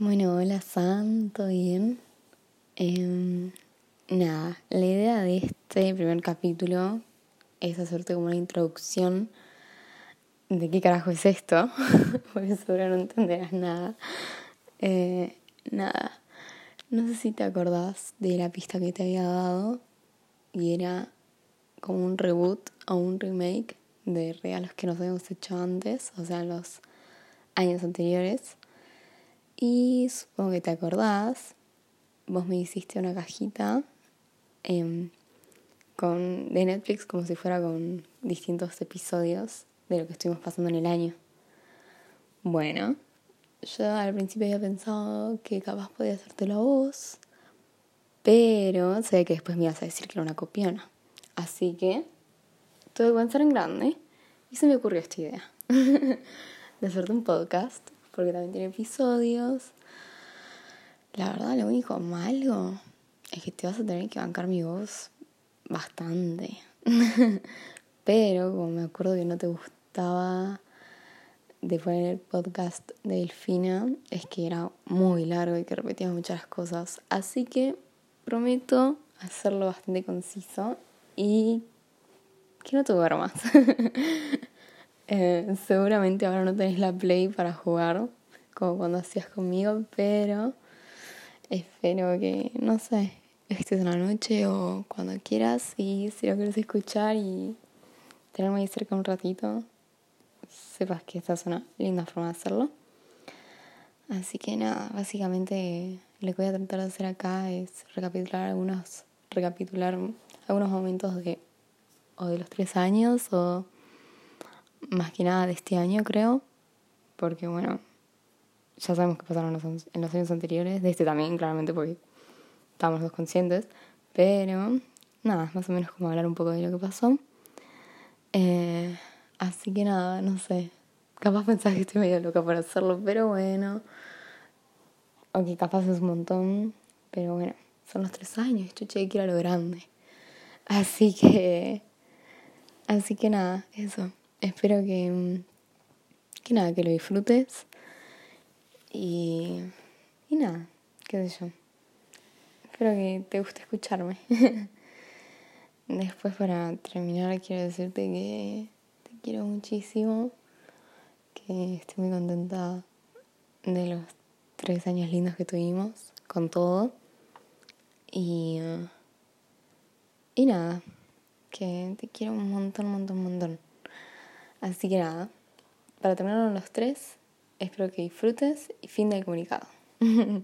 Bueno, hola Santo, bien. Em, nada, la idea de este primer capítulo es hacerte como una introducción de qué carajo es esto, porque seguro no entenderás nada. Eh, nada, no sé si te acordás de la pista que te había dado y era como un reboot o un remake de regalos que nos habíamos hecho antes, o sea, los años anteriores. Y supongo que te acordás, vos me hiciste una cajita em, con, de Netflix como si fuera con distintos episodios de lo que estuvimos pasando en el año. Bueno, yo al principio había pensado que capaz podía hacértelo a vos, pero sé que después me ibas a decir que era una copiona. Así que tuve que pensar en grande y se me ocurrió esta idea de hacerte un podcast porque también tiene episodios. La verdad, lo único malo es que te vas a tener que bancar mi voz bastante. Pero como me acuerdo que no te gustaba de poner el podcast de Delfina, es que era muy largo y que repetía muchas cosas. Así que prometo hacerlo bastante conciso y que no te duermas. Eh, seguramente ahora no tenés la play para jugar como cuando hacías conmigo, pero espero que, no sé, estés en la noche o cuando quieras y si lo quieres escuchar y tenerme ahí cerca un ratito, sepas que esta es una linda forma de hacerlo. Así que nada, básicamente lo que voy a tratar de hacer acá es recapitular algunos, recapitular algunos momentos de o de los tres años o más que nada de este año, creo, porque bueno, ya sabemos que pasaron en los años anteriores, de este también, claramente, porque estábamos los conscientes, pero nada, más o menos como hablar un poco de lo que pasó. Eh, así que nada, no sé, capaz pensás que estoy medio loca para hacerlo, pero bueno, o que capaz es un montón, pero bueno, son los tres años, chuche, que ir a lo grande. Así que, así que nada, eso. Espero que, que nada, que lo disfrutes. Y, y nada, qué sé yo. Espero que te guste escucharme. Después para terminar quiero decirte que te quiero muchísimo, que estoy muy contenta de los tres años lindos que tuvimos con todo. Y, y nada, que te quiero un montón, un montón, un montón. Así que nada, para terminar los tres, espero que disfrutes y fin del comunicado.